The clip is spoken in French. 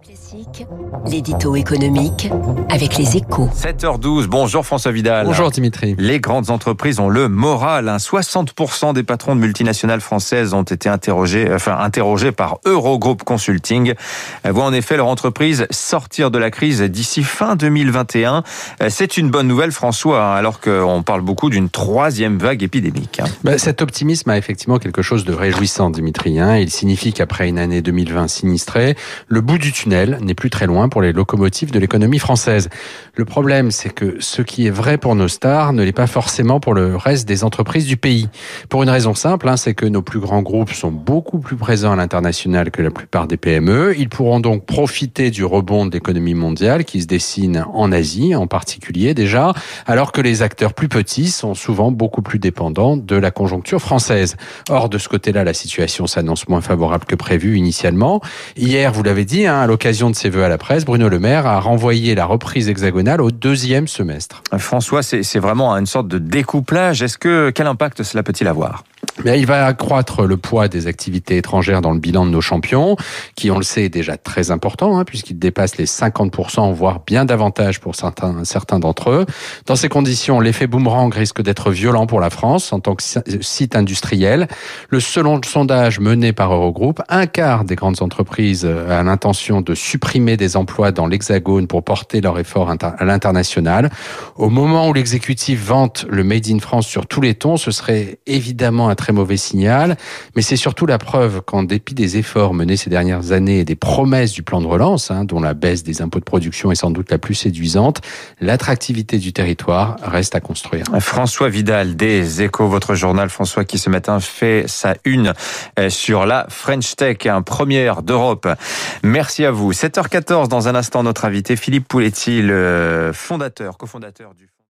Classique, l'édito économique avec les échos. 7h12, bonjour François Vidal. Bonjour Dimitri. Les grandes entreprises ont le moral. 60% des patrons de multinationales françaises ont été interrogés, enfin, interrogés par Eurogroup Consulting. Elles voient en effet leur entreprise sortir de la crise d'ici fin 2021. C'est une bonne nouvelle François, hein, alors qu'on parle beaucoup d'une troisième vague épidémique. hein. Bah, cet optimisme a effectivement quelque chose de réjouissant, Dimitri. hein. Il signifie qu'après une année 2020 sinistrée, le bout du n'est plus très loin pour les locomotives de l'économie française. Le problème, c'est que ce qui est vrai pour nos stars ne l'est pas forcément pour le reste des entreprises du pays. Pour une raison simple, hein, c'est que nos plus grands groupes sont beaucoup plus présents à l'international que la plupart des PME. Ils pourront donc profiter du rebond de l'économie mondiale qui se dessine en Asie en particulier déjà, alors que les acteurs plus petits sont souvent beaucoup plus dépendants de la conjoncture française. Or, de ce côté-là, la situation s'annonce moins favorable que prévu initialement. Hier, vous l'avez dit, hein, l'occasion de ses vœux à la presse, Bruno Le Maire a renvoyé la reprise hexagonale au deuxième semestre. François, c'est vraiment une sorte de découplage. Est-ce que quel impact cela peut-il avoir? Mais il va accroître le poids des activités étrangères dans le bilan de nos champions, qui, on le sait, est déjà très important, hein, puisqu'il dépasse les 50%, voire bien davantage pour certains, certains d'entre eux. Dans ces conditions, l'effet boomerang risque d'être violent pour la France en tant que site industriel. Le selon sondage mené par Eurogroup, un quart des grandes entreprises a l'intention de supprimer des emplois dans l'Hexagone pour porter leur effort à l'international. Au moment où l'exécutif vante le Made in France sur tous les tons, ce serait évidemment un très mauvais signal, mais c'est surtout la preuve qu'en dépit des efforts menés ces dernières années et des promesses du plan de relance, hein, dont la baisse des impôts de production est sans doute la plus séduisante, l'attractivité du territoire reste à construire. François Vidal des Échos, votre journal François qui ce matin fait sa une euh, sur la French Tech, un première d'Europe. Merci à vous. 7h14 dans un instant notre invité Philippe Pouletti, le fondateur, cofondateur du